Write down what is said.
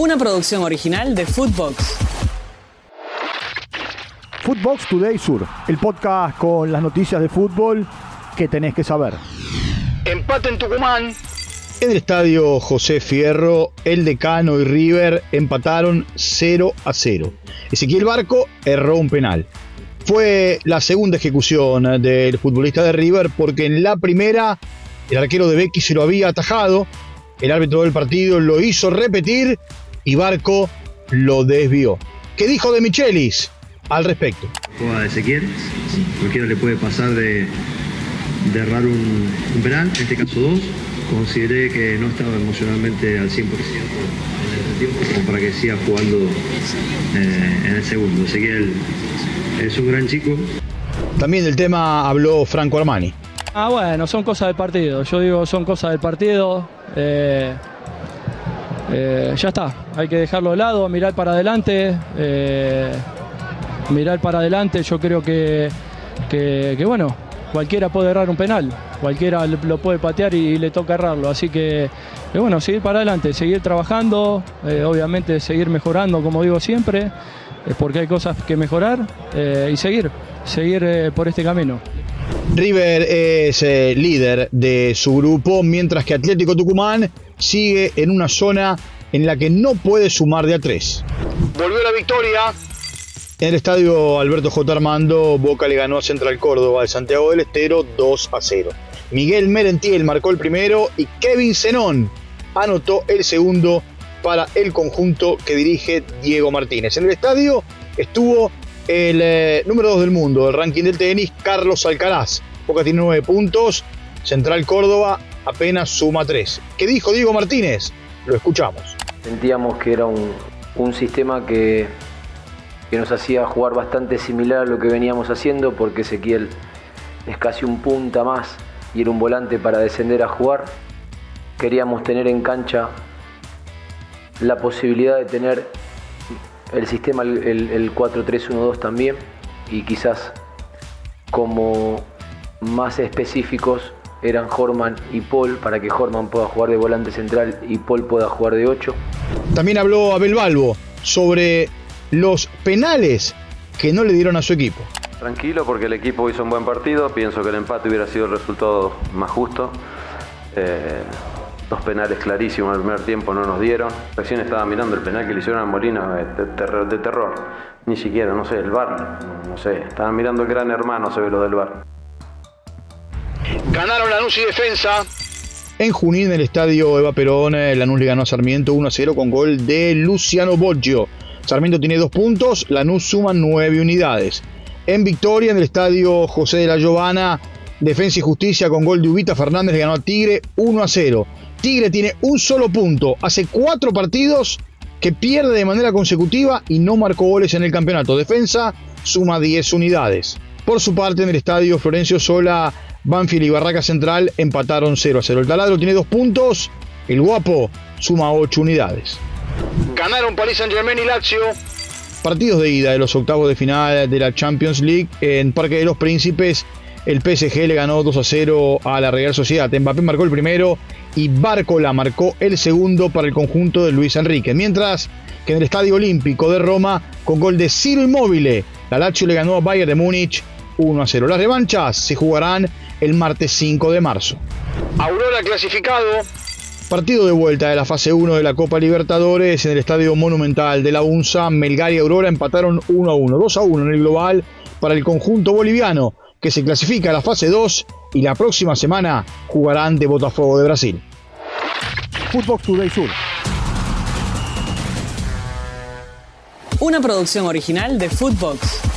una producción original de Footbox. Footbox Today Sur, el podcast con las noticias de fútbol que tenés que saber. Empate en Tucumán. En el estadio José Fierro, el Decano y River empataron 0 a 0. Ezequiel Barco erró un penal. Fue la segunda ejecución del futbolista de River porque en la primera el arquero de Becky se lo había atajado, el árbitro del partido lo hizo repetir y Barco lo desvió. ¿Qué dijo de Michelis al respecto? Juega de Ezequiel, cualquiera le puede pasar de, de errar un, un penal, en este caso dos. Consideré que no estaba emocionalmente al 100% en el tiempo como para que siga jugando eh, en el segundo. Ezequiel es un gran chico. También del tema habló Franco Armani. Ah, bueno, son cosas del partido. Yo digo, son cosas del partido. Eh, eh, ya está, hay que dejarlo de lado, mirar para adelante. eh, mirar para adelante, yo creo que, que, bueno, cualquiera puede errar un penal, cualquiera lo puede patear y, le toca errarlo. Así que, bueno, seguir para adelante, seguir trabajando, eh, obviamente seguir mejorando, como digo siempre, porque hay cosas que mejorar y seguir, seguir por este camino. River es líder de su grupo, mientras que Atlético Tucumán sigue en una zona en la que no puede sumar de a tres. Volvió la victoria. En el estadio Alberto J. Armando, Boca le ganó a Central Córdoba de Santiago del Estero 2 a 0. Miguel Merentiel marcó el primero y Kevin Zenón anotó el segundo para el conjunto que dirige Diego Martínez. En el estadio estuvo el eh, número 2 del mundo del ranking del tenis, Carlos Alcaraz. Boca tiene 9 puntos, Central Córdoba apenas suma 3. ¿Qué dijo Diego Martínez? Lo escuchamos. Sentíamos que era un, un sistema que, que nos hacía jugar bastante similar a lo que veníamos haciendo, porque Ezequiel es casi un punta más y era un volante para descender a jugar. Queríamos tener en cancha la posibilidad de tener el sistema, el, el 4-3-1-2 también, y quizás como más específicos eran Horman y Paul, para que Horman pueda jugar de volante central y Paul pueda jugar de 8. También habló Abel Balbo sobre los penales que no le dieron a su equipo. Tranquilo porque el equipo hizo un buen partido, pienso que el empate hubiera sido el resultado más justo. Eh, dos penales clarísimos en el primer tiempo no nos dieron. Recién estaba mirando el penal que le hicieron a Molina de, terror, de terror. Ni siquiera, no sé, el bar, no sé. Estaban mirando el gran hermano, se ve lo del bar. Ganaron Lanús y Defensa. En Junín, en el estadio Eva Perón, Lanús le ganó a Sarmiento 1 a 0 con gol de Luciano Boggio. Sarmiento tiene dos puntos, Lanús suma nueve unidades. En Victoria, en el estadio José de la Giovana, Defensa y Justicia con gol de Ubita Fernández le ganó a Tigre 1 a 0. Tigre tiene un solo punto, hace cuatro partidos que pierde de manera consecutiva y no marcó goles en el campeonato. Defensa suma 10 unidades. Por su parte, en el estadio Florencio Sola, Banfield y Barraca Central empataron 0 a 0. El taladro tiene dos puntos, el guapo suma 8 unidades. Ganaron Paris Saint Germain y Lazio. Partidos de ida de los octavos de final de la Champions League en Parque de los Príncipes. El PSG le ganó 2 a 0 a la Real Sociedad. Mbappé marcó el primero y Barcola marcó el segundo para el conjunto de Luis Enrique. Mientras que en el Estadio Olímpico de Roma, con gol de Ciro Immobile, la Lazio le ganó a Bayern de Múnich 1 a 0. Las revanchas se jugarán el martes 5 de marzo. Aurora clasificado. Partido de vuelta de la fase 1 de la Copa Libertadores en el Estadio Monumental de la UNSA. Melgar y Aurora empataron 1 a 1, 2 a 1 en el global para el conjunto boliviano que se clasifica a la fase 2 y la próxima semana jugarán de Botafogo de Brasil. Footbox Today Sur. Una producción original de Footbox.